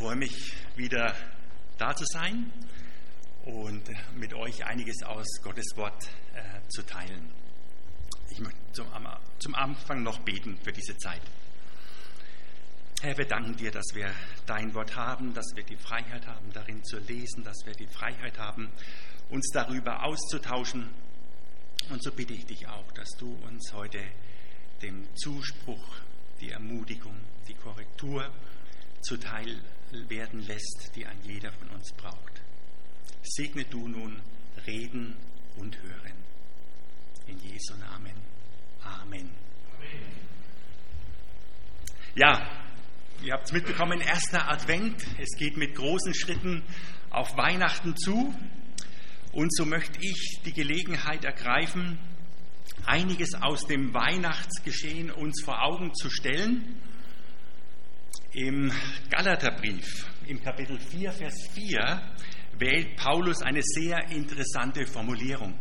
Freue mich wieder da zu sein und mit euch einiges aus Gottes Wort äh, zu teilen. Ich möchte zum, zum Anfang noch beten für diese Zeit. Herr, wir danken dir, dass wir dein Wort haben, dass wir die Freiheit haben, darin zu lesen, dass wir die Freiheit haben, uns darüber auszutauschen. Und so bitte ich dich auch, dass du uns heute dem Zuspruch, die Ermutigung, die Korrektur, zuteil werden lässt, die ein jeder von uns braucht. Segne du nun Reden und Hören. In Jesu Namen. Amen. Ja, ihr habt es mitbekommen, erster Advent. Es geht mit großen Schritten auf Weihnachten zu. Und so möchte ich die Gelegenheit ergreifen, einiges aus dem Weihnachtsgeschehen uns vor Augen zu stellen im Galaterbrief, im Kapitel 4, Vers 4, wählt Paulus eine sehr interessante Formulierung.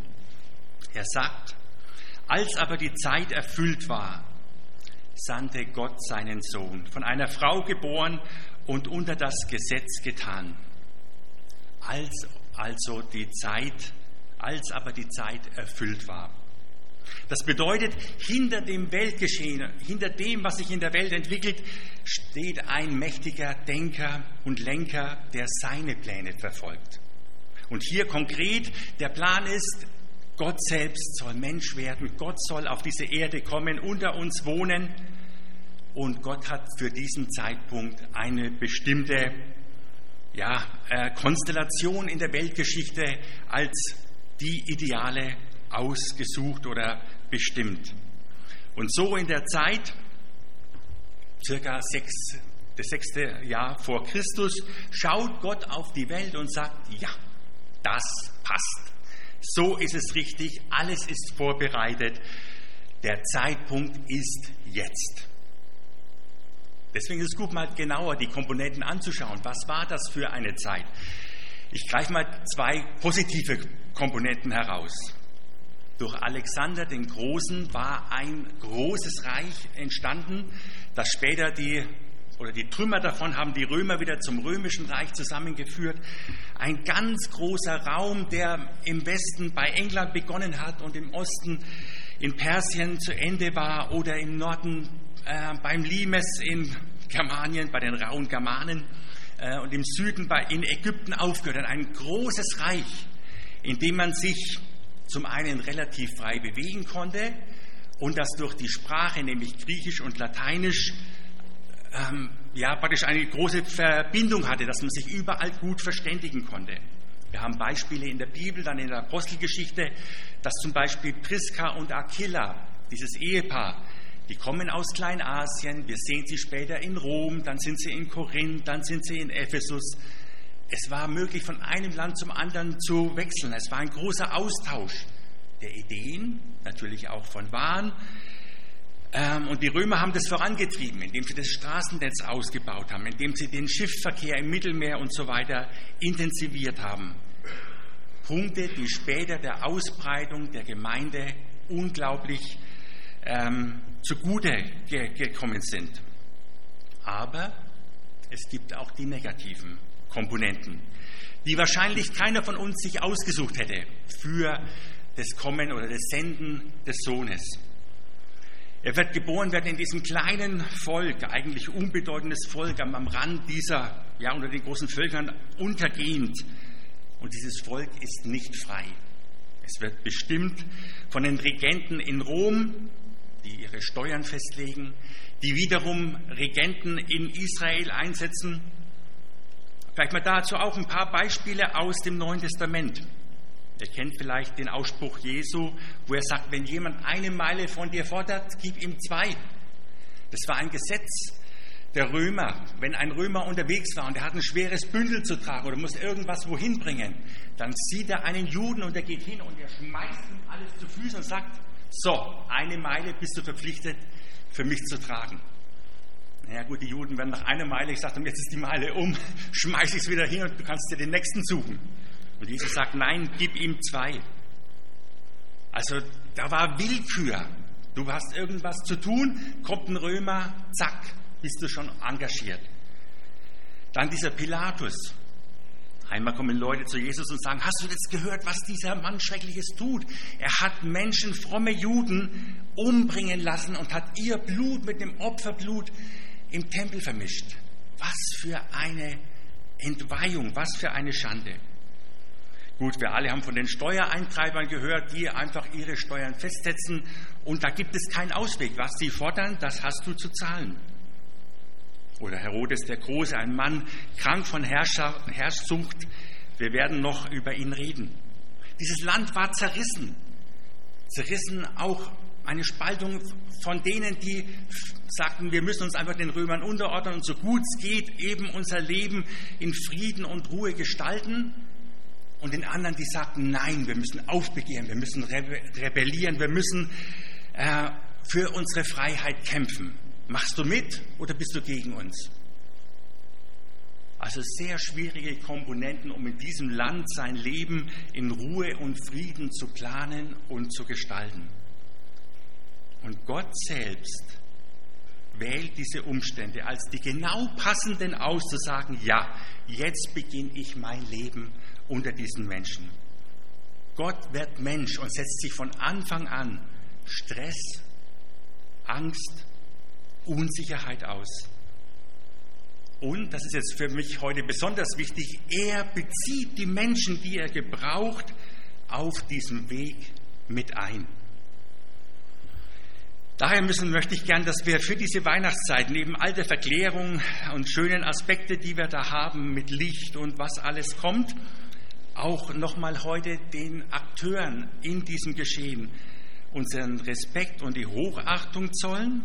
Er sagt, als aber die Zeit erfüllt war, sandte Gott seinen Sohn, von einer Frau geboren und unter das Gesetz getan. Als also die Zeit, als aber die Zeit erfüllt war. Das bedeutet, hinter dem Weltgeschehen, hinter dem, was sich in der Welt entwickelt, steht ein mächtiger Denker und Lenker, der seine Pläne verfolgt. Und hier konkret, der Plan ist, Gott selbst soll Mensch werden, Gott soll auf diese Erde kommen, unter uns wohnen. Und Gott hat für diesen Zeitpunkt eine bestimmte ja, äh, Konstellation in der Weltgeschichte als die ideale ausgesucht oder bestimmt. Und so in der Zeit, circa sechs, das sechste Jahr vor Christus, schaut Gott auf die Welt und sagt, ja, das passt. So ist es richtig, alles ist vorbereitet. Der Zeitpunkt ist jetzt. Deswegen ist es gut, mal genauer die Komponenten anzuschauen. Was war das für eine Zeit? Ich greife mal zwei positive Komponenten heraus. Durch Alexander den Großen war ein großes Reich entstanden, das später die oder die Trümmer davon haben die Römer wieder zum römischen Reich zusammengeführt. Ein ganz großer Raum, der im Westen bei England begonnen hat und im Osten in Persien zu Ende war oder im Norden äh, beim Limes in Germanien, bei den rauen Germanen äh, und im Süden bei, in Ägypten aufgehört. Ein großes Reich, in dem man sich zum einen relativ frei bewegen konnte und das durch die Sprache, nämlich Griechisch und Lateinisch, ähm, ja, praktisch eine große Verbindung hatte, dass man sich überall gut verständigen konnte. Wir haben Beispiele in der Bibel, dann in der Apostelgeschichte, dass zum Beispiel Priska und Aquila, dieses Ehepaar, die kommen aus Kleinasien, wir sehen sie später in Rom, dann sind sie in Korinth, dann sind sie in Ephesus. Es war möglich, von einem Land zum anderen zu wechseln. Es war ein großer Austausch der Ideen, natürlich auch von Waren. Ähm, und die Römer haben das vorangetrieben, indem sie das Straßennetz ausgebaut haben, indem sie den Schiffsverkehr im Mittelmeer und so weiter intensiviert haben. Punkte, die später der Ausbreitung der Gemeinde unglaublich ähm, zugute ge gekommen sind. Aber es gibt auch die negativen Komponenten, die wahrscheinlich keiner von uns sich ausgesucht hätte für das Kommen oder das Senden des Sohnes. Er wird geboren werden in diesem kleinen Volk, eigentlich unbedeutendes Volk am, Rand dieser, ja, unter den großen Völkern untergehend. Und dieses Volk ist nicht frei. Es wird bestimmt von den Regenten in Rom, die ihre Steuern festlegen, die wiederum Regenten in Israel einsetzen Vielleicht mal dazu auch ein paar Beispiele aus dem Neuen Testament. Ihr kennt vielleicht den Ausspruch Jesu, wo er sagt, wenn jemand eine Meile von dir fordert, gib ihm zwei. Das war ein Gesetz der Römer. Wenn ein Römer unterwegs war und er hat ein schweres Bündel zu tragen oder muss irgendwas wohin bringen, dann sieht er einen Juden und er geht hin und er schmeißt ihm alles zu Füßen und sagt, so, eine Meile bist du verpflichtet, für mich zu tragen. Ja gut, die Juden werden nach einer Meile, ich sagte, jetzt ist die Meile um, schmeiß ich es wieder hin und du kannst dir den nächsten suchen. Und Jesus sagt, nein, gib ihm zwei. Also da war Willkür. Du hast irgendwas zu tun, kommt ein Römer, zack, bist du schon engagiert. Dann dieser Pilatus. Einmal kommen Leute zu Jesus und sagen, hast du das gehört, was dieser Mann Schreckliches tut? Er hat Menschen, fromme Juden, umbringen lassen und hat ihr Blut mit dem Opferblut im Tempel vermischt. Was für eine Entweihung, was für eine Schande. Gut, wir alle haben von den Steuereintreibern gehört, die einfach ihre Steuern festsetzen und da gibt es keinen Ausweg. Was sie fordern, das hast du zu zahlen. Oder Herodes der Große, ein Mann krank von Herrscher, Herrschsucht. Wir werden noch über ihn reden. Dieses Land war zerrissen. Zerrissen auch eine Spaltung von denen, die sagten, wir müssen uns einfach den Römern unterordnen und so gut es geht eben unser Leben in Frieden und Ruhe gestalten. Und den anderen, die sagten, nein, wir müssen aufbegehren, wir müssen rebellieren, wir müssen äh, für unsere Freiheit kämpfen. Machst du mit oder bist du gegen uns? Also sehr schwierige Komponenten, um in diesem Land sein Leben in Ruhe und Frieden zu planen und zu gestalten. Und Gott selbst wählt diese Umstände als die genau passenden aus, zu sagen, ja, jetzt beginne ich mein Leben unter diesen Menschen. Gott wird Mensch und setzt sich von Anfang an Stress, Angst, Unsicherheit aus. Und, das ist jetzt für mich heute besonders wichtig, er bezieht die Menschen, die er gebraucht, auf diesem Weg mit ein. Daher müssen, möchte ich gern, dass wir für diese Weihnachtszeit neben all der Verklärung und schönen Aspekte, die wir da haben mit Licht und was alles kommt, auch nochmal heute den Akteuren in diesem Geschehen unseren Respekt und die Hochachtung zollen,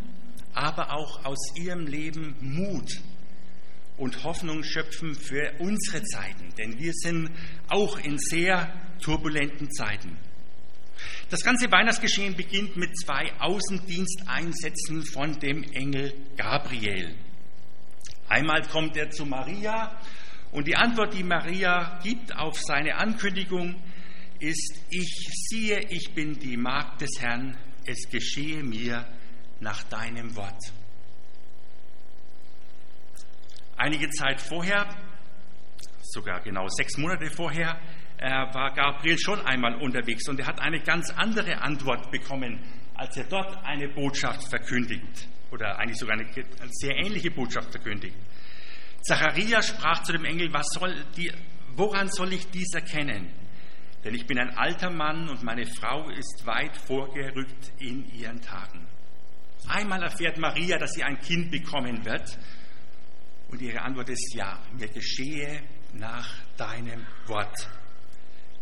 aber auch aus ihrem Leben Mut und Hoffnung schöpfen für unsere Zeiten, denn wir sind auch in sehr turbulenten Zeiten. Das ganze Weihnachtsgeschehen beginnt mit zwei Außendiensteinsätzen von dem Engel Gabriel. Einmal kommt er zu Maria und die Antwort, die Maria gibt auf seine Ankündigung, ist, ich siehe, ich bin die Magd des Herrn, es geschehe mir nach deinem Wort. Einige Zeit vorher, sogar genau sechs Monate vorher, war Gabriel schon einmal unterwegs und er hat eine ganz andere Antwort bekommen, als er dort eine Botschaft verkündigt oder eigentlich sogar eine, eine sehr ähnliche Botschaft verkündigt. Zacharias sprach zu dem Engel, was soll die, woran soll ich dies erkennen? Denn ich bin ein alter Mann und meine Frau ist weit vorgerückt in ihren Tagen. Einmal erfährt Maria, dass sie ein Kind bekommen wird. Und ihre Antwort ist ja, mir geschehe nach deinem Wort.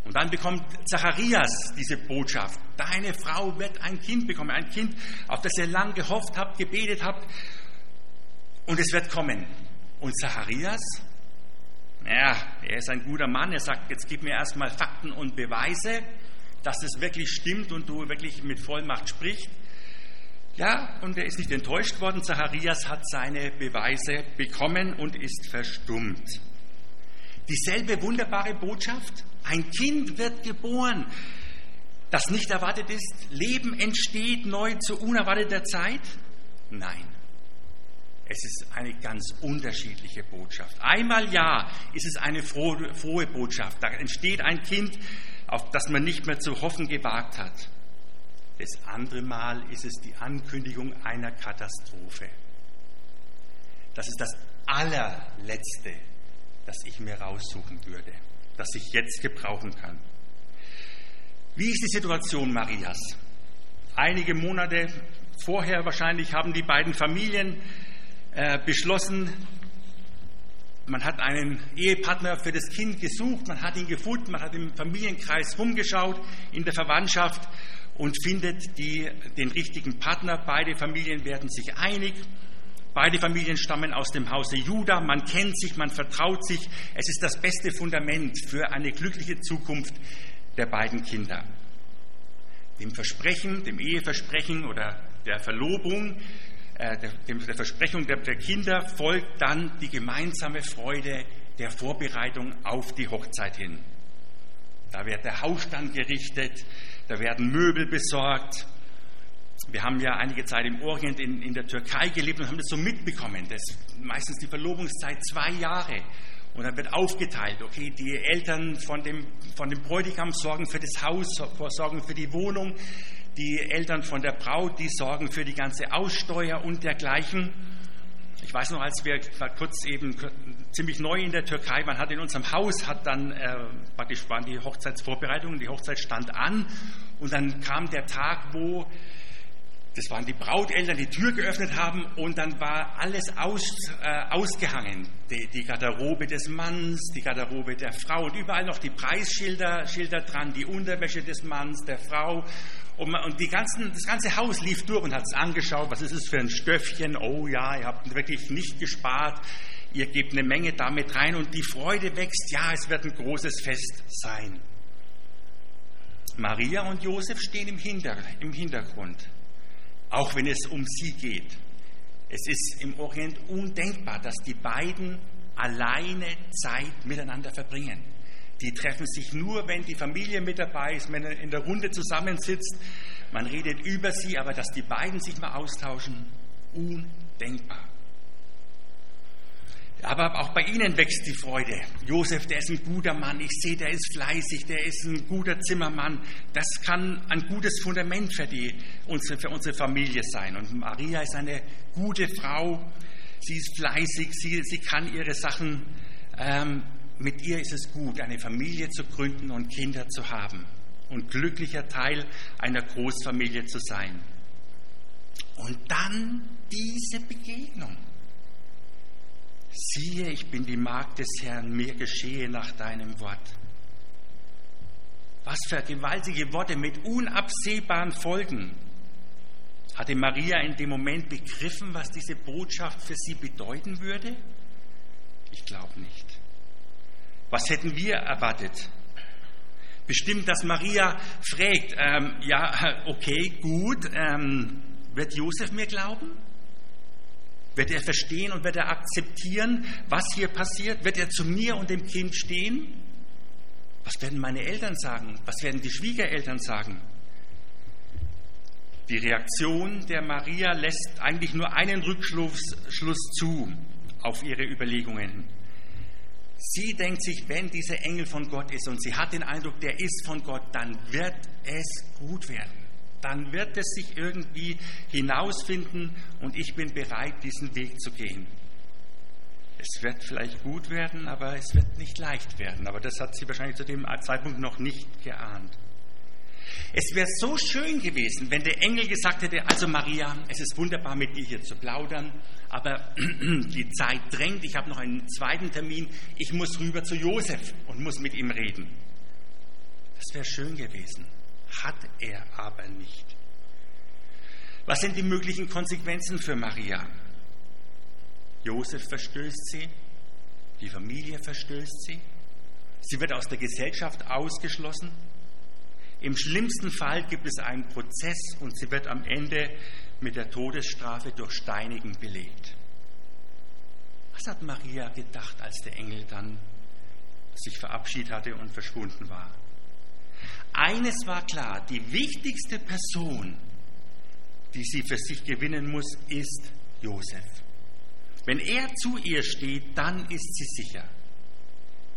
Und dann bekommt Zacharias diese Botschaft. Deine Frau wird ein Kind bekommen, ein Kind, auf das ihr lang gehofft habt, gebetet habt. Und es wird kommen. Und Zacharias, ja, er ist ein guter Mann. Er sagt, jetzt gib mir erstmal Fakten und Beweise, dass es wirklich stimmt und du wirklich mit Vollmacht sprichst. Ja, und er ist nicht enttäuscht worden. Zacharias hat seine Beweise bekommen und ist verstummt. Dieselbe wunderbare Botschaft ein Kind wird geboren, das nicht erwartet ist. Leben entsteht neu zu unerwarteter Zeit. Nein. Es ist eine ganz unterschiedliche Botschaft. Einmal ja ist es eine frohe, frohe Botschaft. Da entsteht ein Kind, auf das man nicht mehr zu hoffen gewagt hat. Das andere Mal ist es die Ankündigung einer Katastrophe. Das ist das allerletzte, das ich mir raussuchen würde das ich jetzt gebrauchen kann. Wie ist die Situation Marias? Einige Monate vorher wahrscheinlich haben die beiden Familien äh, beschlossen, man hat einen Ehepartner für das Kind gesucht, man hat ihn gefunden, man hat im Familienkreis rumgeschaut, in der Verwandtschaft und findet die, den richtigen Partner. Beide Familien werden sich einig Beide Familien stammen aus dem Hause Juda. Man kennt sich, man vertraut sich. Es ist das beste Fundament für eine glückliche Zukunft der beiden Kinder. Dem Versprechen, dem Eheversprechen oder der Verlobung, äh, der, Versprechung der Kinder folgt dann die gemeinsame Freude der Vorbereitung auf die Hochzeit hin. Da wird der Hausstand gerichtet, da werden Möbel besorgt, Wir haben ja einige Zeit im Orient, in, in der Türkei gelebt und haben das so mitbekommen. Das ist meistens die Verlobungszeit zwei Jahre. Und dann wird aufgeteilt, okay, die Eltern von dem, von dem Bräutigam sorgen für das Haus, sorgen für die Wohnung, die Eltern von der Braut, die sorgen für die ganze Aussteuer und dergleichen. Ich weiß noch, als wir kurz eben ziemlich neu in der Türkei waren, hat in unserem Haus hat dann äh, praktisch waren die Hochzeitsvorbereitungen, die Hochzeit stand an und dann kam der Tag, wo das waren die Brauteltern, die Tür geöffnet haben und dann war alles aus, äh, ausgehangen. Die, die, Garderobe des Manns, die Garderobe der Frau und überall noch die Preisschilder Schilder dran, die Unterwäsche des Manns, der Frau. Und, und die ganzen, das ganze Haus lief durch und hat es angeschaut, was ist es für ein Stöffchen. Oh ja, ihr habt wirklich nicht gespart. Ihr gebt eine Menge damit rein und die Freude wächst. Ja, es wird ein großes Fest sein. Maria und Josef stehen im, Hinter, im Hintergrund auch wenn es um sie geht. Es ist im Orient undenkbar, dass die beiden alleine Zeit miteinander verbringen. Die treffen sich nur, wenn die Familie mit dabei ist, wenn er in der Runde zusammensitzt. Man redet über sie, aber dass die beiden sich mal austauschen, undenkbar. Aber auch bei ihnen wächst die Freude. Josef, der ist ein guter Mann. Ich sehe, der ist fleißig, der ist ein guter Zimmermann. Das kann ein gutes Fundament für, die, für unsere Familie sein. Und Maria ist eine gute Frau. Sie ist fleißig, sie, sie kann ihre Sachen. Ähm, mit ihr ist es gut, eine Familie zu gründen und Kinder zu haben und glücklicher Teil einer Großfamilie zu sein. Und dann diese Begegnung. Siehe, ich bin die Magd des Herrn, mir geschehe nach deinem Wort. Was für gewaltige Worte mit unabsehbaren Folgen. Hatte Maria in dem Moment begriffen, was diese Botschaft für sie bedeuten würde? Ich glaube nicht. Was hätten wir erwartet? Bestimmt, dass Maria fragt, ähm, ja, okay, gut, ähm, wird Josef mir glauben? Wird er verstehen und wird er akzeptieren, was hier passiert? Wird er zu mir und dem Kind stehen? Was werden meine Eltern sagen? Was werden die Schwiegereltern sagen? Die Reaktion der Maria lässt eigentlich nur einen Rückschluss Schluss zu auf ihre Überlegungen. Sie denkt sich, wenn dieser Engel von Gott ist und sie hat den Eindruck, der ist von Gott, dann wird es gut werden dann wird es sich irgendwie hinausfinden und ich bin bereit, diesen Weg zu gehen. Es wird vielleicht gut werden, aber es wird nicht leicht werden. Aber das hat sie wahrscheinlich zu dem Zeitpunkt noch nicht geahnt. Es wäre so schön gewesen, wenn der Engel gesagt hätte, also Maria, es ist wunderbar mit dir hier zu plaudern, aber die Zeit drängt, ich habe noch einen zweiten Termin, ich muss rüber zu Josef und muss mit ihm reden. Das wäre schön gewesen hat er aber nicht. Was sind die möglichen Konsequenzen für Maria? Josef verstößt sie, die Familie verstößt sie, sie wird aus der Gesellschaft ausgeschlossen. Im schlimmsten Fall gibt es einen Prozess und sie wird am Ende mit der Todesstrafe durch Steinigen belegt. Was hat Maria gedacht, als der Engel dann sich verabschiedet hatte und verschwunden war? Eines war klar, die wichtigste Person, die sie für sich gewinnen muss, ist Josef. Wenn er zu ihr steht, dann ist sie sicher.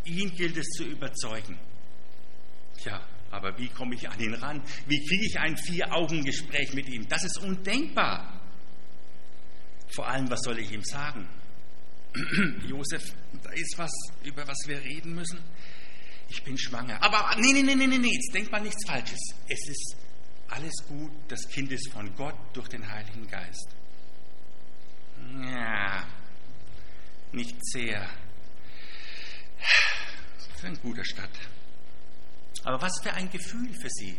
Ihn gilt es zu überzeugen. Tja, aber wie komme ich an ihn ran? Wie kriege ich ein Vier-Augen-Gespräch mit ihm? Das ist undenkbar. Vor allem, was soll ich ihm sagen? Josef, da ist was, über was wir reden müssen ich bin schwanger. Aber nee, nee, nee, nee, nee, jetzt denkt man nichts Falsches. Es ist alles gut, das Kind ist von Gott durch den Heiligen Geist. Ja, nicht sehr. Für ein guter Stadt. Aber was für ein Gefühl für sie.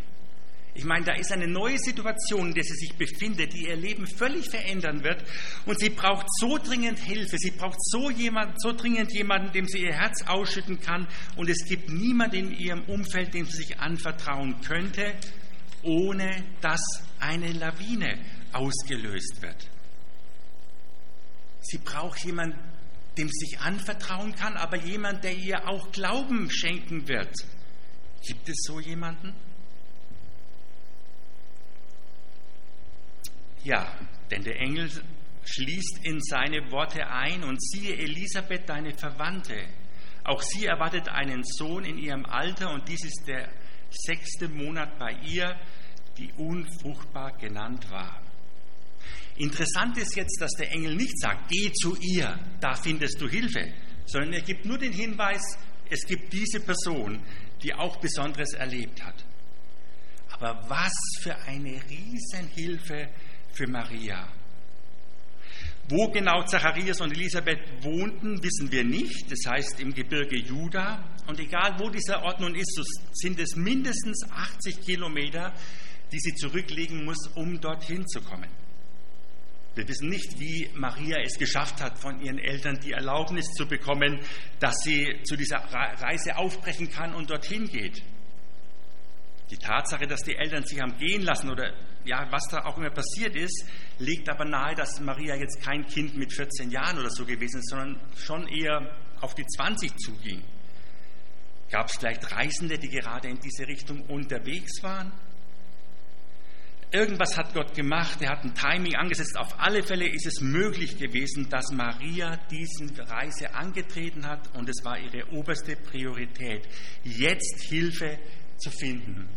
Ich meine, da ist eine neue Situation, in der sie sich befindet, die ihr Leben völlig verändern wird. Und sie braucht so dringend Hilfe. Sie braucht so, jemand, so dringend jemanden, dem sie ihr Herz ausschütten kann. Und es gibt niemanden in ihrem Umfeld, dem sie sich anvertrauen könnte, ohne dass eine Lawine ausgelöst wird. Sie braucht jemanden, dem sie sich anvertrauen kann, aber jemand, der ihr auch Glauben schenken wird. Gibt es so jemanden? Ja, denn der Engel schließt in seine Worte ein und siehe Elisabeth, deine Verwandte. Auch sie erwartet einen Sohn in ihrem Alter und dies ist der sechste Monat bei ihr, die unfruchtbar genannt war. Interessant ist jetzt, dass der Engel nicht sagt, geh zu ihr, da findest du Hilfe, sondern er gibt nur den Hinweis, es gibt diese Person, die auch Besonderes erlebt hat. Aber was für eine Riesenhilfe für Maria. Wo genau Zacharias und Elisabeth wohnten, wissen wir nicht. Das heißt im Gebirge Juda. Und egal wo dieser Ort nun ist, sind es mindestens 80 Kilometer, die sie zurücklegen muss, um dorthin zu kommen. Wir wissen nicht, wie Maria es geschafft hat, von ihren Eltern die Erlaubnis zu bekommen, dass sie zu dieser Reise aufbrechen kann und dorthin geht. Die Tatsache, dass die Eltern sich haben gehen lassen oder ja, was da auch immer passiert ist, legt aber nahe, dass Maria jetzt kein Kind mit 14 Jahren oder so gewesen ist, sondern schon eher auf die 20 zuging. Gab es vielleicht Reisende, die gerade in diese Richtung unterwegs waren? Irgendwas hat Gott gemacht, er hat ein Timing angesetzt. Auf alle Fälle ist es möglich gewesen, dass Maria diese Reise angetreten hat und es war ihre oberste Priorität, jetzt Hilfe zu finden.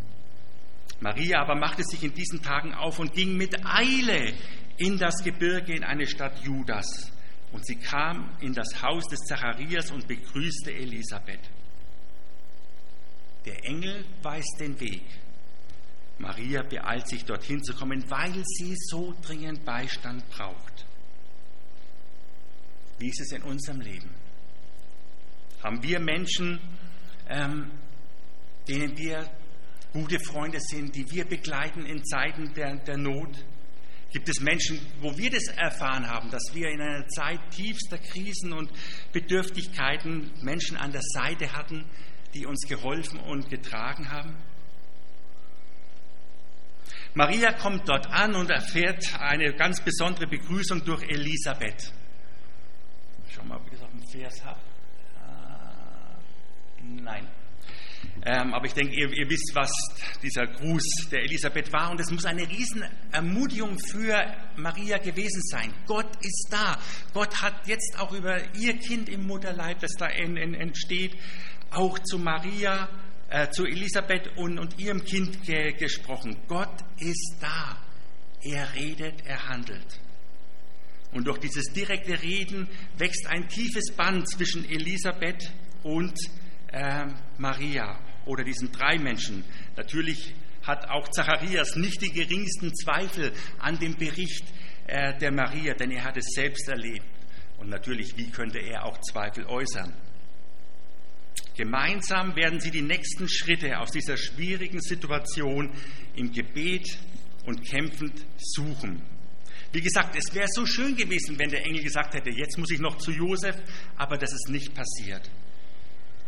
Maria aber machte sich in diesen Tagen auf und ging mit Eile in das Gebirge in eine Stadt Judas. Und sie kam in das Haus des Zacharias und begrüßte Elisabeth. Der Engel weist den Weg. Maria beeilt sich dorthin zu kommen, weil sie so dringend Beistand braucht. Wie ist es in unserem Leben? Haben wir Menschen, ähm, denen wir gute Freunde sind, die wir begleiten in Zeiten der, der Not? Gibt es Menschen, wo wir das erfahren haben, dass wir in einer Zeit tiefster Krisen und Bedürftigkeiten Menschen an der Seite hatten, die uns geholfen und getragen haben? Maria kommt dort an und erfährt eine ganz besondere Begrüßung durch Elisabeth. Schau mal, ob ich das auf dem Vers habe. Äh, nein. Ähm, aber ich denke, ihr, ihr, wisst, was dieser Gruß der Elisabeth war. Und es muss eine Riesenermutigung für Maria gewesen sein. Gott ist da. Gott hat jetzt auch über ihr Kind im Mutterleib, das da in, in, entsteht, auch zu Maria, äh, zu Elisabeth und, und ihrem Kind ge, gesprochen. Gott ist da. Er redet, er handelt. Und durch dieses direkte Reden wächst ein tiefes Band zwischen Elisabeth und äh, Maria oder diesen drei Menschen. Natürlich hat auch Zacharias nicht die geringsten Zweifel an dem Bericht äh, der Maria, denn er hat es selbst erlebt. Und natürlich, wie könnte er auch Zweifel äußern? Gemeinsam werden sie die nächsten Schritte aus dieser schwierigen Situation im Gebet und kämpfend suchen. Wie gesagt, es wäre so schön gewesen, wenn der Engel gesagt hätte, jetzt muss ich noch zu Josef, aber das ist nicht passiert.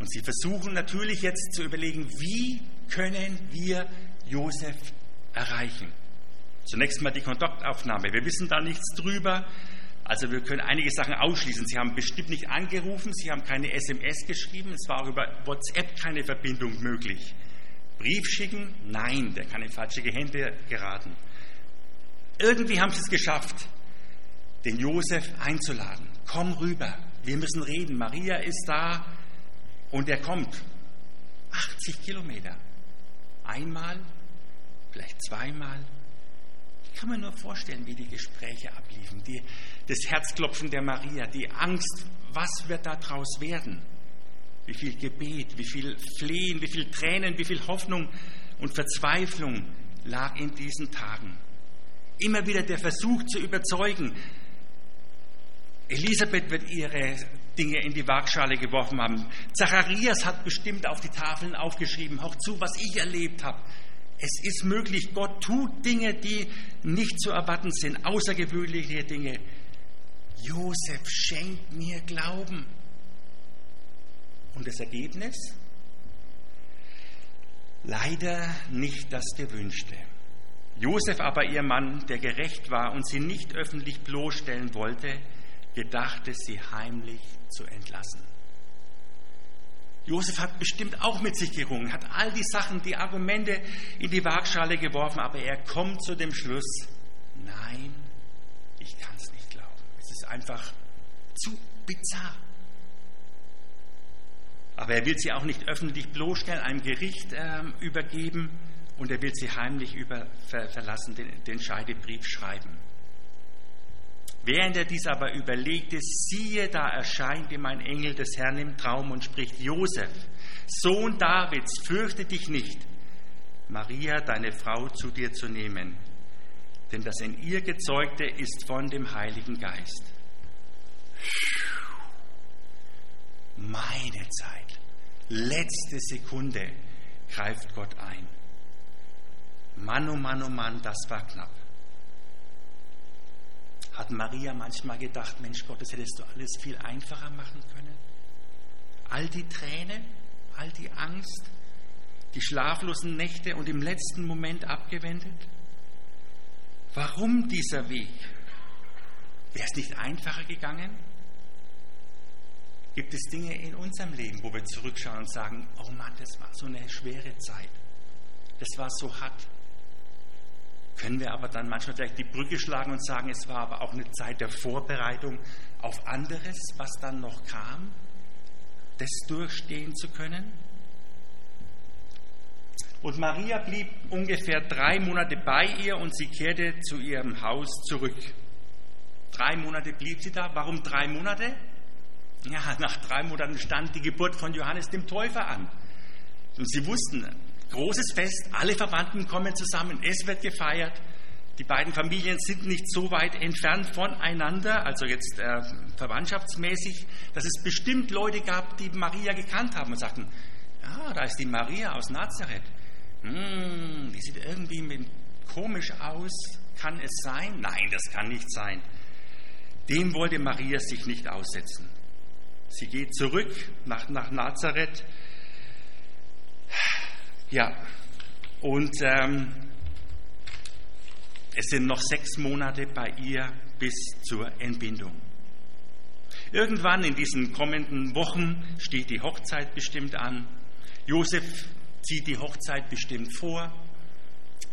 Und sie versuchen natürlich jetzt zu überlegen, wie können wir Josef erreichen. Zunächst mal die Kontaktaufnahme. Wir wissen da nichts drüber. Also wir können einige Sachen ausschließen. Sie haben bestimmt nicht angerufen, Sie haben keine SMS geschrieben, es war auch über WhatsApp keine Verbindung möglich. Brief schicken? Nein, der kann in falsche Hände geraten. Irgendwie haben Sie es geschafft, den Josef einzuladen. Komm rüber, wir müssen reden. Maria ist da, und er kommt 80 Kilometer. Einmal, vielleicht zweimal. Ich kann mir nur vorstellen, wie die Gespräche abliefen. Die, das Herzklopfen der Maria, die Angst, was wird daraus werden? Wie viel Gebet, wie viel Flehen, wie viel Tränen, wie viel Hoffnung und Verzweiflung lag in diesen Tagen. Immer wieder der Versuch zu überzeugen. Elisabeth wird ihre Dinge in die Waagschale geworfen haben. Zacharias hat bestimmt auf die Tafeln aufgeschrieben, hör zu, was ich erlebt habe. Es ist möglich, Gott tut Dinge, die nicht zu erwarten sind, außergewöhnliche Dinge. Josef schenkt mir Glauben. Und das Ergebnis? Leider nicht das Gewünschte. Josef aber, ihr Mann, der gerecht war und sie nicht öffentlich bloßstellen wollte, gedachte, sie heimlich zu entlassen. Josef hat bestimmt auch mit sich gerungen, hat all die Sachen, die Argumente in die Waagschale geworfen, aber er kommt zu dem Schluss, Nein, ich kann es nicht glauben. Es ist einfach zu bizarr. Aber er will sie auch nicht öffentlich bloßstellen, einem Gericht äh, übergeben und er will sie heimlich über, ver, verlassen, den, den Scheidebrief schreiben. Während er dies aber überlegte, siehe, da erscheint ihm ein Engel des Herrn im Traum und spricht, Josef, Sohn Davids, fürchte dich nicht, Maria, deine Frau, zu dir zu nehmen, denn das in ihr gezeugte ist von dem Heiligen Geist. Meine Zeit, letzte Sekunde greift Gott ein. Mann, oh Mann, oh Mann, das war knapp. Hat Maria manchmal gedacht, Mensch Gott, das hättest du alles viel einfacher machen können? All die Tränen, all die Angst, die schlaflosen Nächte und im letzten Moment abgewendet? Warum dieser Weg? Wäre es nicht einfacher gegangen? Gibt es Dinge in unserem Leben, wo wir zurückschauen und sagen, oh Mann, das war so eine schwere Zeit, das war so hart. Können wir aber dann manchmal vielleicht die Brücke schlagen und sagen, es war aber auch eine Zeit der Vorbereitung auf anderes, was dann noch kam, das durchstehen zu können? Und Maria blieb ungefähr drei Monate bei ihr und sie kehrte zu ihrem Haus zurück. Drei Monate blieb sie da. Warum drei Monate? Ja, nach drei Monaten stand die Geburt von Johannes dem Täufer an. Und sie wussten, großes Fest, alle Verwandten kommen zusammen, es wird gefeiert. Die beiden Familien sind nicht so weit entfernt voneinander, also jetzt äh, verwandtschaftsmäßig, dass es bestimmt Leute gab, die Maria gekannt haben und sagten, ja, da ist die Maria aus Nazareth. Hm, die sieht irgendwie komisch aus. Kann es sein? Nein, das kann nicht sein. Dem wollte Maria sich nicht aussetzen. Sie geht zurück nach, nach Nazareth. Ja, und ähm, es sind noch sechs Monate bei ihr bis zur Entbindung. Irgendwann in diesen kommenden Wochen steht die Hochzeit bestimmt an. Josef zieht die Hochzeit bestimmt vor.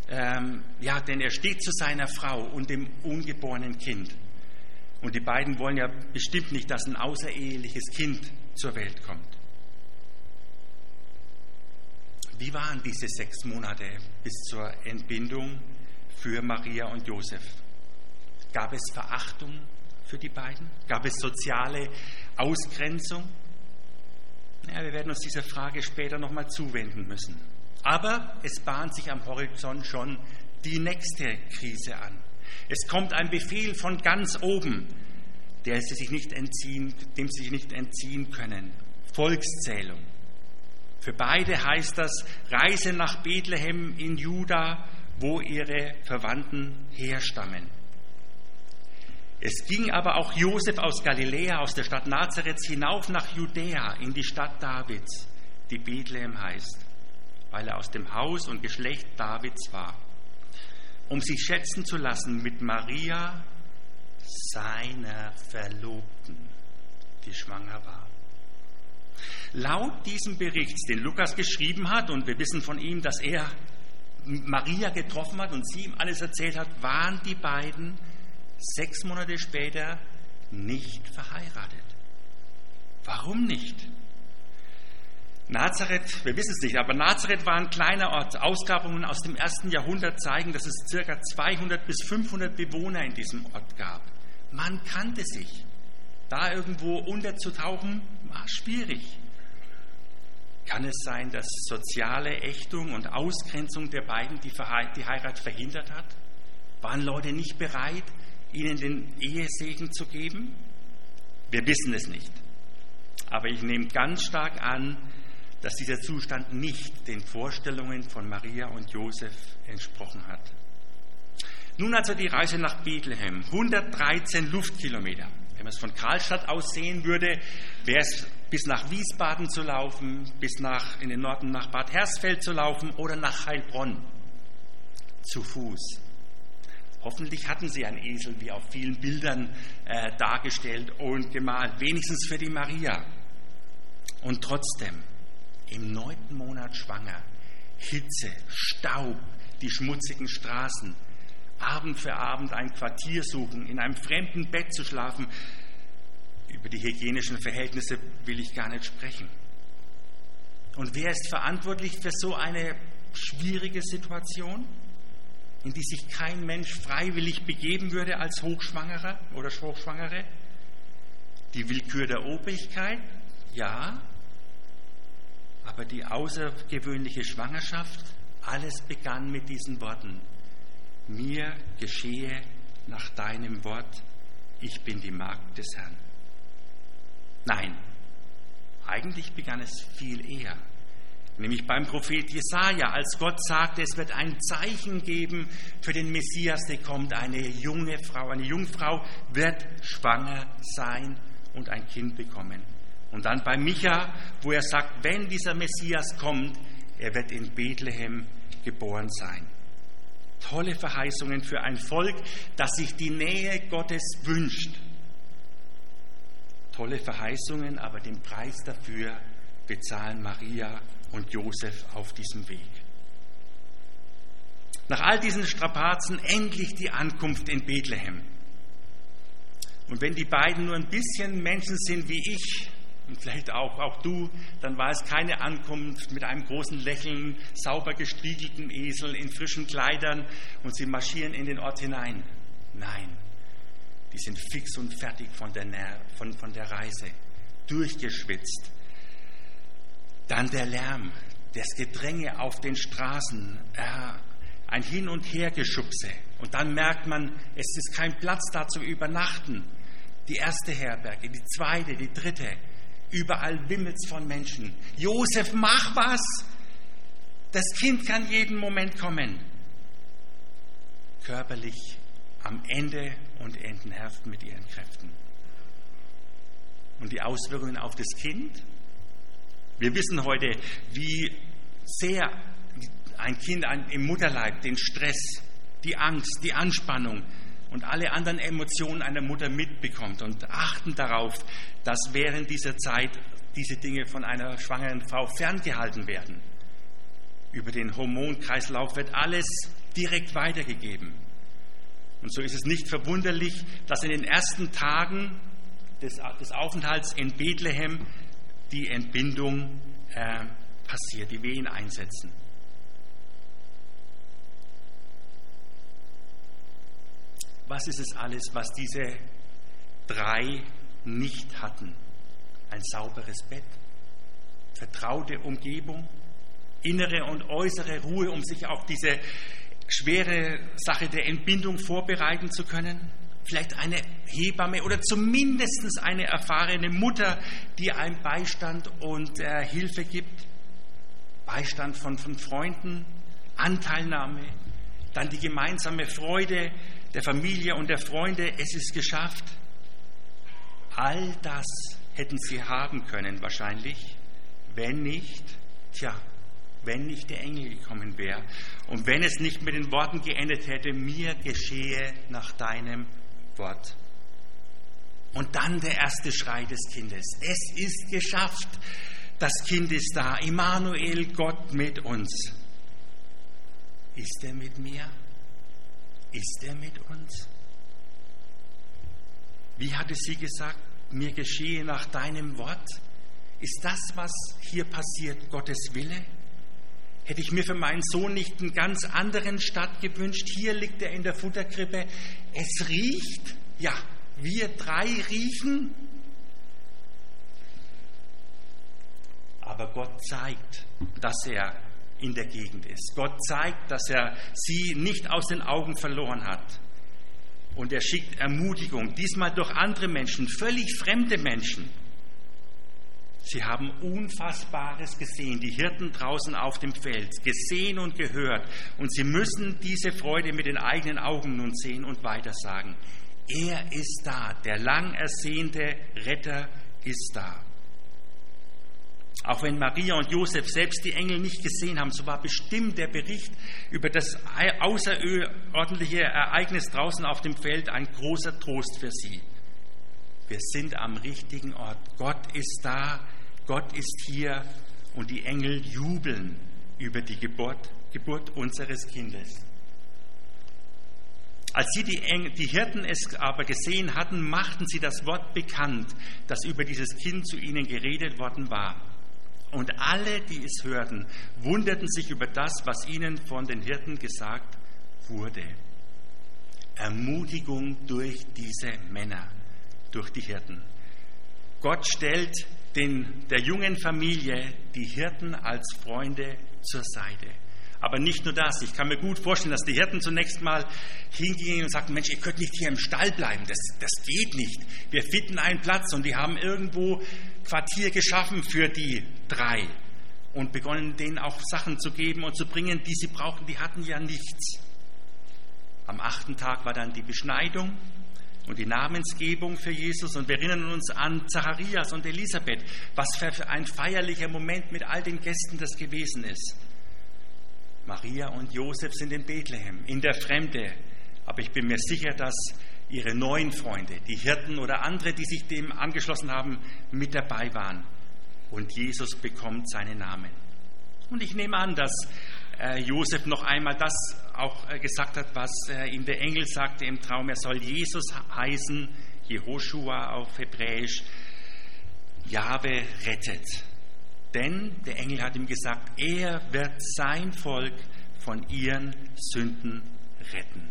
Ähm, ja, denn er steht zu seiner Frau und dem ungeborenen Kind. Und die beiden wollen ja bestimmt nicht, dass ein außereheliches Kind zur Welt kommt. Wie waren diese sechs Monate bis zur Entbindung für Maria und Josef? Gab es Verachtung für die beiden? Gab es soziale Ausgrenzung? Ja, wir werden uns dieser Frage später nochmal zuwenden müssen. Aber es bahnt sich am Horizont schon die nächste Krise an. Es kommt ein Befehl von ganz oben, der sie sich nicht entziehen, dem sie sich nicht entziehen können. Volkszählung. Für beide heißt das Reise nach Bethlehem in Juda, wo ihre Verwandten herstammen. Es ging aber auch Josef aus Galiläa, aus der Stadt Nazareth, hinauf nach Judäa, in die Stadt Davids, die Bethlehem heißt, weil er aus dem Haus und Geschlecht Davids war um sich schätzen zu lassen mit Maria, seiner Verlobten, die schwanger war. Laut diesem Bericht, den Lukas geschrieben hat, und wir wissen von ihm, dass er Maria getroffen hat und sie ihm alles erzählt hat, waren die beiden sechs Monate später nicht verheiratet. Warum nicht? Nazareth, wir wissen es nicht, aber Nazareth war ein kleiner Ort. Ausgrabungen aus dem ersten Jahrhundert zeigen, dass es circa 200 bis 500 Bewohner in diesem Ort gab. Man kannte sich. Da irgendwo unterzutauchen, war schwierig. Kann es sein, dass soziale Ächtung und Ausgrenzung der beiden die Heirat verhindert hat? Waren Leute nicht bereit, ihnen den Ehesegen zu geben? Wir wissen es nicht. Aber ich nehme ganz stark an, dass dieser Zustand nicht den Vorstellungen von Maria und Josef entsprochen hat. Nun also die Reise nach Bethlehem, 113 Luftkilometer. Wenn man es von Karlstadt aus sehen würde, wäre es bis nach Wiesbaden zu laufen, bis nach, in den Norden nach Bad Hersfeld zu laufen oder nach Heilbronn zu Fuß. Hoffentlich hatten sie einen Esel, wie auf vielen Bildern äh, dargestellt und gemalt, wenigstens für die Maria. Und trotzdem, im neunten Monat schwanger, Hitze, Staub, die schmutzigen Straßen Abend für Abend ein Quartier suchen, in einem fremden Bett zu schlafen. Über die hygienischen Verhältnisse will ich gar nicht sprechen. Und wer ist verantwortlich für so eine schwierige Situation, in die sich kein Mensch freiwillig begeben würde als Hochschwangerer oder Hochschwangere? Die Willkür der Obrigkeit? Ja. Aber die außergewöhnliche Schwangerschaft? Alles begann mit diesen Worten. Mir geschehe nach deinem Wort, ich bin die Magd des Herrn. Nein, eigentlich begann es viel eher. Nämlich beim Prophet Jesaja, als Gott sagte, es wird ein Zeichen geben für den Messias, der kommt. Eine junge Frau, eine Jungfrau wird schwanger sein und ein Kind bekommen. Und dann bei Micha, wo er sagt, wenn dieser Messias kommt, er wird in Bethlehem geboren sein. Tolle Verheißungen für ein Volk, das sich die Nähe Gottes wünscht. Tolle Verheißungen, aber den Preis dafür bezahlen Maria und Josef auf diesem Weg. Nach all diesen Strapazen endlich die Ankunft in Bethlehem. Und wenn die beiden nur ein bisschen Menschen sind wie ich, und vielleicht auch, auch du, dann war es keine Ankunft mit einem großen Lächeln, sauber gestriegelten Esel in frischen Kleidern und sie marschieren in den Ort hinein. Nein, die sind fix und fertig von der, von, von der Reise, durchgeschwitzt. Dann der Lärm, das Gedränge auf den Straßen, äh, ein Hin- und Hergeschubse. Und dann merkt man, es ist kein Platz da zum Übernachten. Die erste Herberge, die zweite, die dritte. Überall wimmelt's von Menschen. Josef, mach was! Das Kind kann jeden Moment kommen. Körperlich am Ende und entnervt mit ihren Kräften. Und die Auswirkungen auf das Kind? Wir wissen heute, wie sehr ein Kind im Mutterleib den Stress, die Angst, die Anspannung, und alle anderen Emotionen einer Mutter mitbekommt und achten darauf, dass während dieser Zeit diese Dinge von einer schwangeren Frau ferngehalten werden. Über den Hormonkreislauf wird alles direkt weitergegeben. Und so ist es nicht verwunderlich, dass in den ersten Tagen des, des Aufenthalts in Bethlehem die Entbindung äh, passiert, die Wehen einsetzen. Was ist es alles, was diese drei nicht hatten? Ein sauberes Bett, vertraute Umgebung, innere und äußere Ruhe, um sich auf diese schwere Sache der Entbindung vorbereiten zu können. Vielleicht eine Hebamme oder zumindest eine erfahrene Mutter, die einem Beistand und äh, Hilfe gibt. Beistand von, von Freunden, Anteilnahme, dann die gemeinsame Freude der Familie und der Freunde, es ist geschafft. All das hätten sie haben können wahrscheinlich, wenn nicht, tja, wenn nicht der Engel gekommen wäre und wenn es nicht mit den Worten geendet hätte, mir geschehe nach deinem Wort. Und dann der erste Schrei des Kindes. Es ist geschafft. Das Kind ist da. Immanuel, Gott mit uns. Ist er mit mir? Ist er mit uns? Wie hatte sie gesagt, mir geschehe nach deinem Wort? Ist das, was hier passiert, Gottes Wille? Hätte ich mir für meinen Sohn nicht einen ganz anderen Stadt gewünscht? Hier liegt er in der Futterkrippe. Es riecht. Ja, wir drei riechen. Aber Gott zeigt, dass er in der Gegend ist. Gott zeigt, dass er sie nicht aus den Augen verloren hat. Und er schickt Ermutigung, diesmal durch andere Menschen, völlig fremde Menschen. Sie haben Unfassbares gesehen, die Hirten draußen auf dem Feld, gesehen und gehört. Und sie müssen diese Freude mit den eigenen Augen nun sehen und weitersagen. Er ist da, der lang ersehnte Retter ist da. Auch wenn Maria und Josef selbst die Engel nicht gesehen haben, so war bestimmt der Bericht über das außerordentliche Ereignis draußen auf dem Feld ein großer Trost für sie. Wir sind am richtigen Ort. Gott ist da, Gott ist hier und die Engel jubeln über die Geburt, Geburt unseres Kindes. Als sie die, die Hirten es aber gesehen hatten, machten sie das Wort bekannt, das über dieses Kind zu ihnen geredet worden war. Und alle, die es hörten, wunderten sich über das, was ihnen von den Hirten gesagt wurde. Ermutigung durch diese Männer, durch die Hirten. Gott stellt den, der jungen Familie die Hirten als Freunde zur Seite. Aber nicht nur das. Ich kann mir gut vorstellen, dass die Hirten zunächst mal hingingen und sagten, Mensch, ihr könnt nicht hier im Stall bleiben. Das, das geht nicht. Wir finden einen Platz und die haben irgendwo Quartier geschaffen für die drei und begonnen denen auch Sachen zu geben und zu bringen, die sie brauchten. Die hatten ja nichts. Am achten Tag war dann die Beschneidung und die Namensgebung für Jesus. Und wir erinnern uns an Zacharias und Elisabeth, was für ein feierlicher Moment mit all den Gästen das gewesen ist. Maria und Josef sind in Bethlehem, in der Fremde. Aber ich bin mir sicher, dass ihre neuen Freunde, die Hirten oder andere, die sich dem angeschlossen haben, mit dabei waren. Und Jesus bekommt seinen Namen. Und ich nehme an, dass äh, Josef noch einmal das auch äh, gesagt hat, was äh, ihm der Engel sagte im Traum. Er soll Jesus heißen, Jehoshua auf Hebräisch, Jahwe rettet. Denn der Engel hat ihm gesagt, er wird sein Volk von ihren Sünden retten.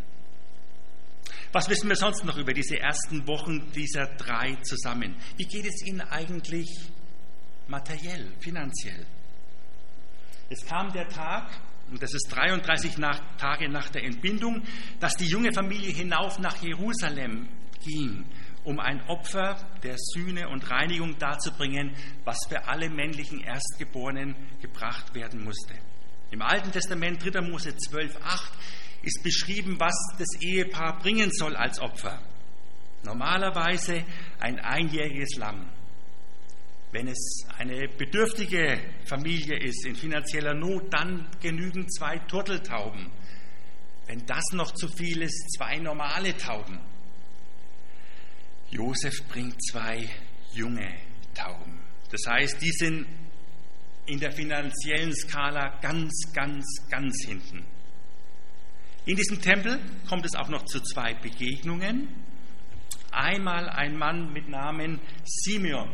Was wissen wir sonst noch über diese ersten Wochen dieser drei zusammen? Wie geht es ihnen eigentlich materiell, finanziell? Es kam der Tag, und das ist 33 nach, Tage nach der Entbindung, dass die junge Familie hinauf nach Jerusalem ging, um ein Opfer der Sühne und Reinigung darzubringen, was für alle männlichen Erstgeborenen gebracht werden musste. Im Alten Testament 3. Mose 12,8 ist beschrieben, was das Ehepaar bringen soll als Opfer. Normalerweise ein einjähriges Lamm. Wenn es eine bedürftige Familie ist in finanzieller Not, dann genügen zwei Turteltauben. Wenn das noch zu viel ist, zwei normale Tauben. Josef bringt zwei junge Tauben. Das heißt, die sind in der finanziellen Skala ganz, ganz, ganz hinten. In diesem Tempel kommt es auch noch zu zwei Begegnungen. Einmal ein Mann mit Namen Simeon,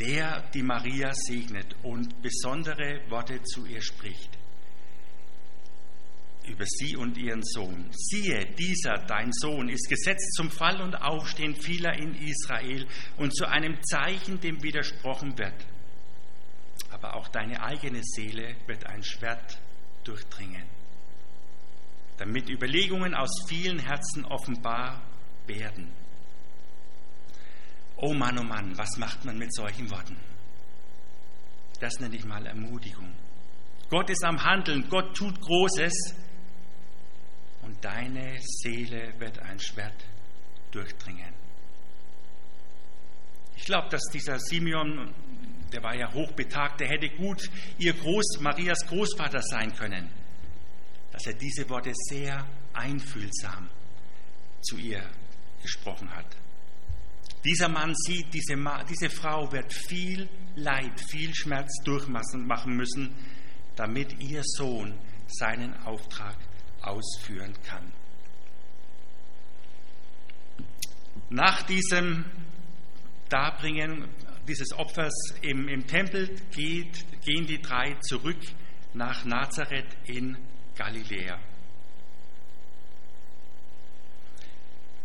der die Maria segnet und besondere Worte zu ihr spricht über sie und ihren Sohn. Siehe, dieser, dein Sohn, ist gesetzt zum Fall und Aufstehen vieler in Israel und zu einem Zeichen, dem widersprochen wird. Aber auch deine eigene Seele wird ein Schwert durchdringen, damit Überlegungen aus vielen Herzen offenbar werden. Oh Mann, oh Mann, was macht man mit solchen Worten? Das nenne ich mal Ermutigung. Gott ist am Handeln, Gott tut Großes deine Seele wird ein Schwert durchdringen. Ich glaube, dass dieser Simeon, der war ja hochbetagt, der hätte gut ihr Groß, Marias Großvater sein können, dass er diese Worte sehr einfühlsam zu ihr gesprochen hat. Dieser Mann sieht, diese, diese Frau wird viel Leid, viel Schmerz durchmachen müssen, damit ihr Sohn seinen Auftrag ausführen kann. Nach diesem Darbringen dieses Opfers im, im Tempel geht, gehen die drei zurück nach Nazareth in Galiläa.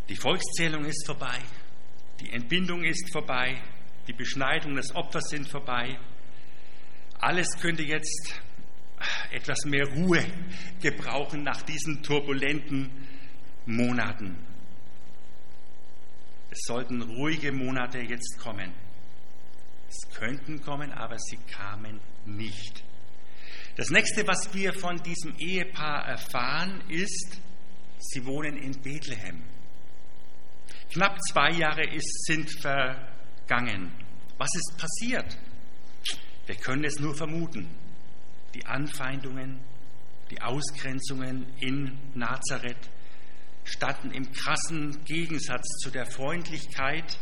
Die Volkszählung ist vorbei. Die Entbindung ist vorbei, die Beschneidung des Opfers sind vorbei. Alles könnte jetzt etwas mehr Ruhe gebrauchen nach diesen turbulenten Monaten. Es sollten ruhige Monate jetzt kommen. Es könnten kommen, aber sie kamen nicht. Das nächste, was wir von diesem Ehepaar erfahren, ist, sie wohnen in Bethlehem. Knapp zwei Jahre ist, sind vergangen. Was ist passiert? Wir können es nur vermuten. Die Anfeindungen, die Ausgrenzungen in Nazareth standen im krassen Gegensatz zu der Freundlichkeit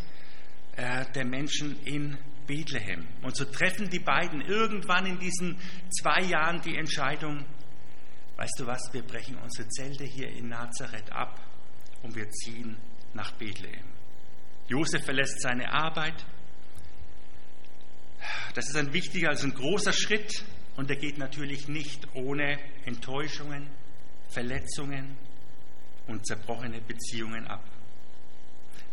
äh, der Menschen in Bethlehem. Und so treffen die beiden irgendwann in diesen zwei Jahren die Entscheidung, weißt du was, wir brechen unsere Zelte hier in Nazareth ab und wir ziehen nach Bethlehem. Josef verlässt seine Arbeit. Das ist ein wichtiger, also ein großer Schritt und er geht natürlich nicht ohne Enttäuschungen, Verletzungen und zerbrochene Beziehungen ab.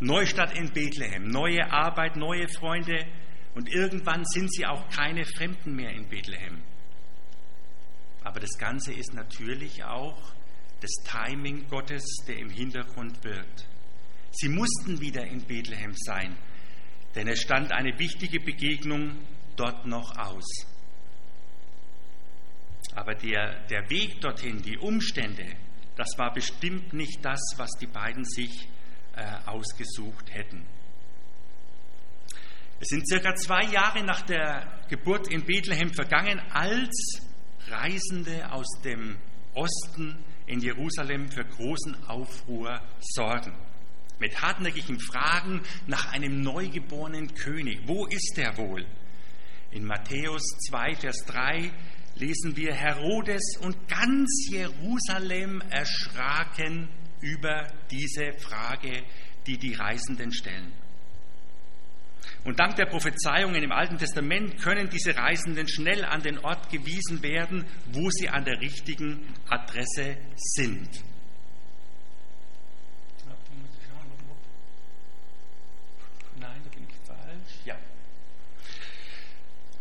Neustadt in Bethlehem, neue Arbeit, neue Freunde und irgendwann sind sie auch keine Fremden mehr in Bethlehem. Aber das Ganze ist natürlich auch das Timing Gottes, der im Hintergrund wirkt. Sie mussten wieder in Bethlehem sein, denn es stand eine wichtige Begegnung dort noch aus. Aber der, der Weg dorthin, die Umstände, das war bestimmt nicht das, was die beiden sich äh, ausgesucht hätten. Es sind circa zwei Jahre nach der Geburt in Bethlehem vergangen, als Reisende aus dem Osten in Jerusalem für großen Aufruhr sorgen. Mit hartnäckigen Fragen nach einem neugeborenen König. Wo ist er wohl? In Matthäus 2, Vers 3 lesen wir, Herodes und ganz Jerusalem erschraken über diese Frage, die die Reisenden stellen. Und dank der Prophezeiungen im Alten Testament können diese Reisenden schnell an den Ort gewiesen werden, wo sie an der richtigen Adresse sind.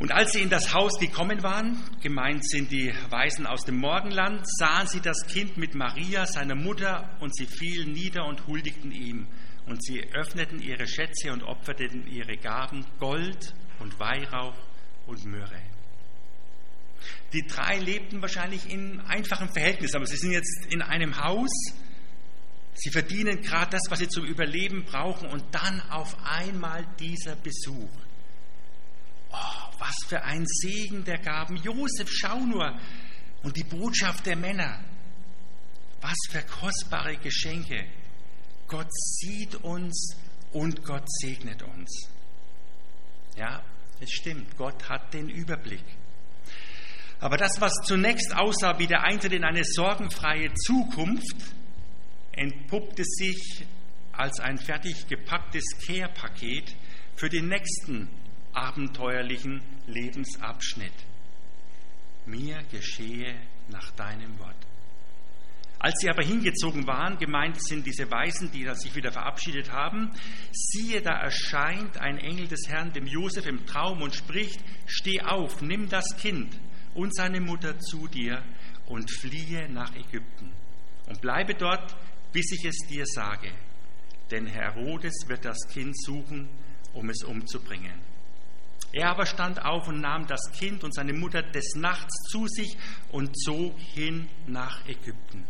Und als sie in das Haus gekommen waren, gemeint sind die Weisen aus dem Morgenland, sahen sie das Kind mit Maria, seiner Mutter, und sie fielen nieder und huldigten ihm. Und sie öffneten ihre Schätze und opferten ihre Gaben, Gold und Weihrauch und Myrrhe. Die drei lebten wahrscheinlich in einfachen Verhältnissen, aber sie sind jetzt in einem Haus. Sie verdienen gerade das, was sie zum Überleben brauchen, und dann auf einmal dieser Besuch. Oh, was für ein Segen der Gaben. Josef, schau nur. Und die Botschaft der Männer. Was für kostbare Geschenke. Gott sieht uns und Gott segnet uns. Ja, es stimmt. Gott hat den Überblick. Aber das, was zunächst aussah wie der Eintritt in eine sorgenfreie Zukunft, entpuppte sich als ein fertig gepacktes Kehrpaket für den nächsten abenteuerlichen Lebensabschnitt. Mir geschehe nach deinem Wort. Als sie aber hingezogen waren, gemeint sind diese Weisen, die sich wieder verabschiedet haben, siehe, da erscheint ein Engel des Herrn dem Josef im Traum und spricht, steh auf, nimm das Kind und seine Mutter zu dir und fliehe nach Ägypten und bleibe dort, bis ich es dir sage. Denn Herodes wird das Kind suchen, um es umzubringen. Er aber stand auf und nahm das Kind und seine Mutter des Nachts zu sich und zog hin nach Ägypten.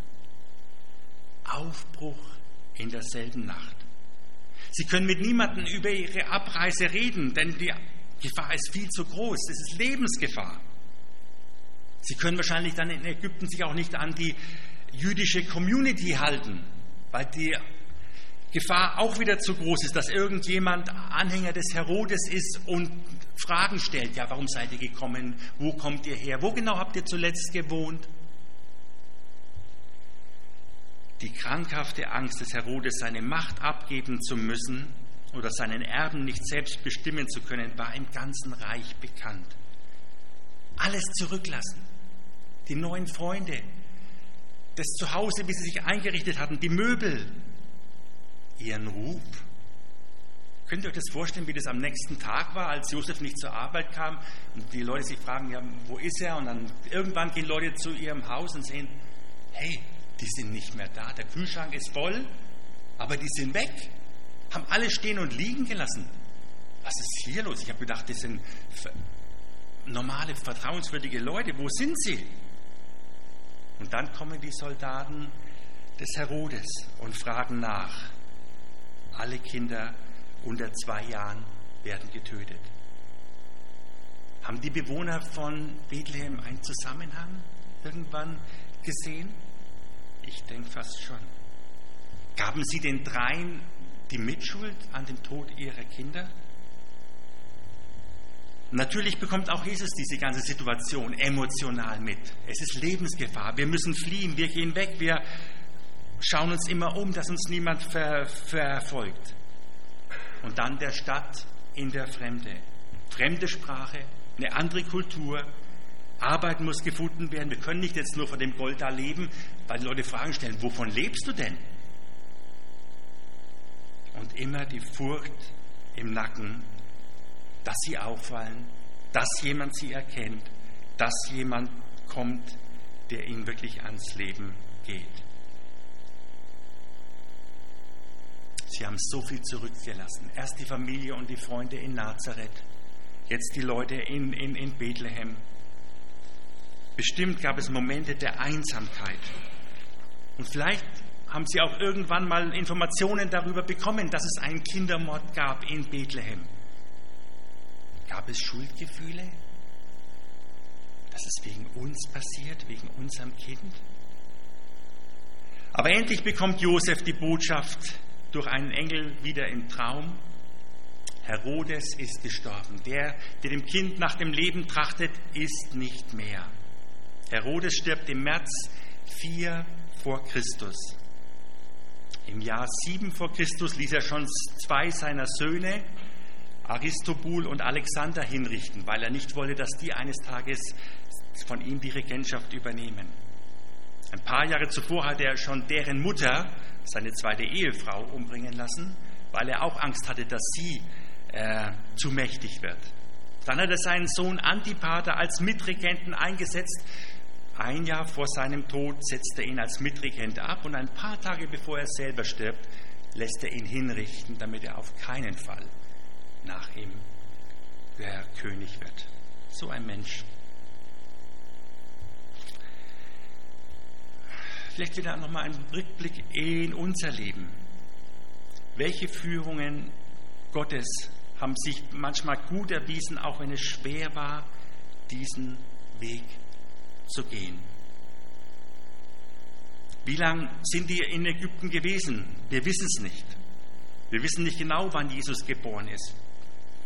Aufbruch in derselben Nacht. Sie können mit niemandem über ihre Abreise reden, denn die Gefahr ist viel zu groß. Es ist Lebensgefahr. Sie können wahrscheinlich dann in Ägypten sich auch nicht an die jüdische Community halten, weil die Gefahr auch wieder zu groß ist, dass irgendjemand Anhänger des Herodes ist und Fragen stellt. Ja, warum seid ihr gekommen? Wo kommt ihr her? Wo genau habt ihr zuletzt gewohnt? Die krankhafte Angst des Herodes, seine Macht abgeben zu müssen oder seinen Erben nicht selbst bestimmen zu können, war im ganzen Reich bekannt. Alles zurücklassen. Die neuen Freunde, das Zuhause, wie sie sich eingerichtet hatten, die Möbel, ihren Ruf. Könnt ihr euch das vorstellen, wie das am nächsten Tag war, als Josef nicht zur Arbeit kam und die Leute sich fragen, ja, wo ist er? Und dann irgendwann gehen Leute zu ihrem Haus und sehen, hey, die sind nicht mehr da. Der Kühlschrank ist voll, aber die sind weg. Haben alle stehen und liegen gelassen. Was ist hier los? Ich habe gedacht, das sind normale, vertrauenswürdige Leute. Wo sind sie? Und dann kommen die Soldaten des Herodes und fragen nach alle Kinder unter zwei Jahren werden getötet. Haben die Bewohner von Bethlehem einen Zusammenhang irgendwann gesehen? Ich denke fast schon. Gaben sie den dreien die Mitschuld an dem Tod ihrer Kinder? Natürlich bekommt auch Jesus diese ganze Situation emotional mit. Es ist Lebensgefahr. Wir müssen fliehen. Wir gehen weg. Wir schauen uns immer um, dass uns niemand ver verfolgt. Und dann der Stadt in der Fremde. Fremde Sprache, eine andere Kultur. Arbeit muss gefunden werden. Wir können nicht jetzt nur von dem Gold da leben, weil die Leute Fragen stellen, wovon lebst du denn? Und immer die Furcht im Nacken, dass sie auffallen, dass jemand sie erkennt, dass jemand kommt, der ihnen wirklich ans Leben geht. Sie haben so viel zurückgelassen. Erst die Familie und die Freunde in Nazareth, jetzt die Leute in, in, in Bethlehem. Bestimmt gab es Momente der Einsamkeit. Und vielleicht haben Sie auch irgendwann mal Informationen darüber bekommen, dass es einen Kindermord gab in Bethlehem. Gab es Schuldgefühle? Dass es wegen uns passiert, wegen unserem Kind? Aber endlich bekommt Josef die Botschaft durch einen Engel wieder im Traum. Herodes ist gestorben. Der, der dem Kind nach dem Leben trachtet, ist nicht mehr. Herodes stirbt im März 4 vor Christus. Im Jahr 7 vor Christus ließ er schon zwei seiner Söhne, Aristobul und Alexander, hinrichten, weil er nicht wollte, dass die eines Tages von ihm die Regentschaft übernehmen. Ein paar Jahre zuvor hatte er schon deren Mutter, seine zweite Ehefrau, umbringen lassen, weil er auch Angst hatte, dass sie äh, zu mächtig wird. Dann hat er seinen Sohn Antipater als Mitregenten eingesetzt, ein Jahr vor seinem Tod setzt er ihn als Mitregent ab und ein paar Tage bevor er selber stirbt, lässt er ihn hinrichten, damit er auf keinen Fall nach ihm der König wird. So ein Mensch. Vielleicht wieder nochmal ein Rückblick in unser Leben. Welche Führungen Gottes haben sich manchmal gut erwiesen, auch wenn es schwer war, diesen Weg zu gehen. Wie lange sind die in Ägypten gewesen? Wir wissen es nicht. Wir wissen nicht genau, wann Jesus geboren ist.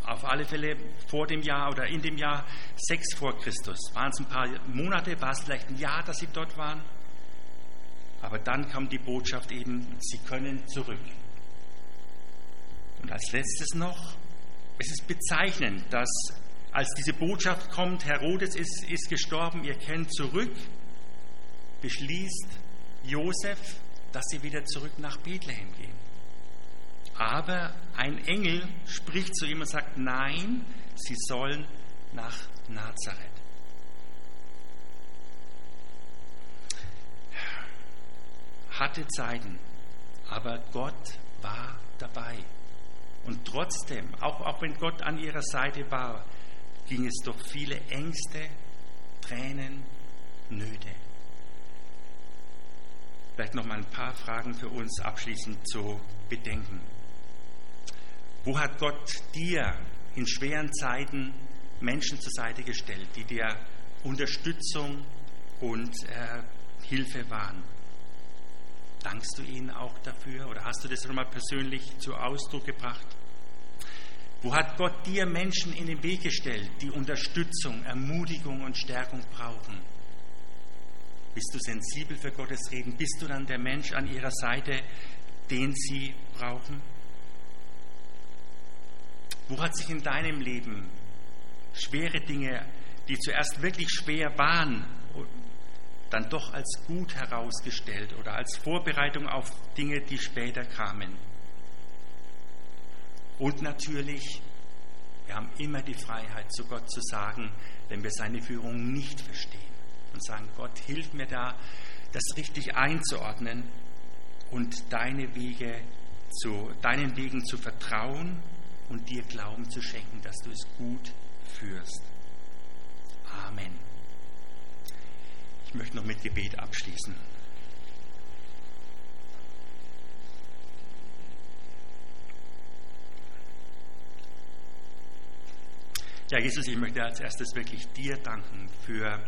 Auf alle Fälle vor dem Jahr oder in dem Jahr 6 vor Christus. Waren es ein paar Monate, war es vielleicht ein Jahr, dass sie dort waren? Aber dann kam die Botschaft eben, sie können zurück. Und als letztes noch, es ist bezeichnend, dass als diese Botschaft kommt, Herodes ist, ist gestorben, ihr kennt zurück, beschließt Josef, dass sie wieder zurück nach Bethlehem gehen. Aber ein Engel spricht zu ihm und sagt, nein, sie sollen nach Nazareth. Hatte Zeiten, aber Gott war dabei. Und trotzdem, auch, auch wenn Gott an ihrer Seite war, ging es durch viele Ängste, Tränen, Nöte. Vielleicht noch mal ein paar Fragen für uns abschließend zu bedenken. Wo hat Gott dir in schweren Zeiten Menschen zur Seite gestellt, die dir Unterstützung und äh, Hilfe waren? Dankst du ihnen auch dafür oder hast du das nochmal persönlich zu Ausdruck gebracht? Wo hat Gott dir Menschen in den Weg gestellt, die Unterstützung, Ermutigung und Stärkung brauchen? Bist du sensibel für Gottes Reden? Bist du dann der Mensch an ihrer Seite, den sie brauchen? Wo hat sich in deinem Leben schwere Dinge, die zuerst wirklich schwer waren, dann doch als gut herausgestellt oder als Vorbereitung auf Dinge, die später kamen? Und natürlich, wir haben immer die Freiheit, zu Gott zu sagen, wenn wir seine Führung nicht verstehen. Und sagen, Gott, hilf mir da, das richtig einzuordnen und deine Wege zu, deinen Wegen zu vertrauen und dir Glauben zu schenken, dass du es gut führst. Amen. Ich möchte noch mit Gebet abschließen. Ja, Jesus, ich möchte als erstes wirklich dir danken für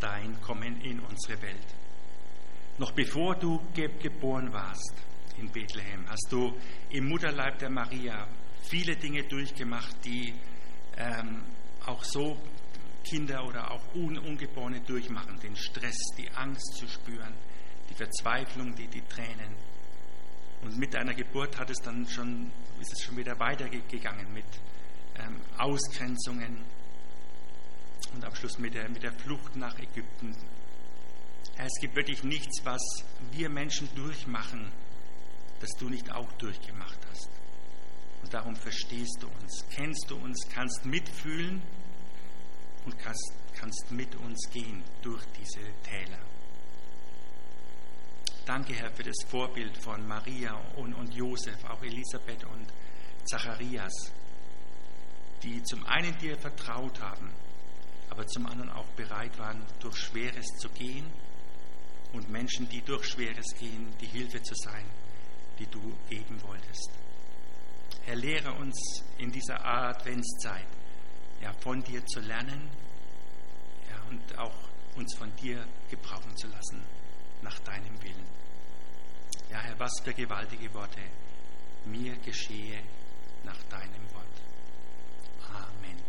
dein Kommen in unsere Welt. Noch bevor du ge geboren warst in Bethlehem, hast du im Mutterleib der Maria viele Dinge durchgemacht, die ähm, auch so Kinder oder auch Ungeborene durchmachen, den Stress, die Angst zu spüren, die Verzweiflung, die, die Tränen. Und mit einer Geburt hat es dann schon, ist es schon wieder weitergegangen mit ähm, Ausgrenzungen und am Schluss mit der, mit der Flucht nach Ägypten. Es gibt wirklich nichts, was wir Menschen durchmachen, das du nicht auch durchgemacht hast. Und darum verstehst du uns, kennst du uns, kannst mitfühlen und kannst, kannst mit uns gehen durch diese Täler. Danke, Herr, für das Vorbild von Maria und, und Josef, auch Elisabeth und Zacharias, die zum einen dir vertraut haben, aber zum anderen auch bereit waren, durch Schweres zu gehen und Menschen, die durch Schweres gehen, die Hilfe zu sein, die du geben wolltest. Herr, lehre uns in dieser Adventszeit, ja, von dir zu lernen ja, und auch uns von dir gebrauchen zu lassen, nach deinem Willen. Ja, Herr, was für gewaltige Worte. Mir geschehe nach deinem Wort. Amen.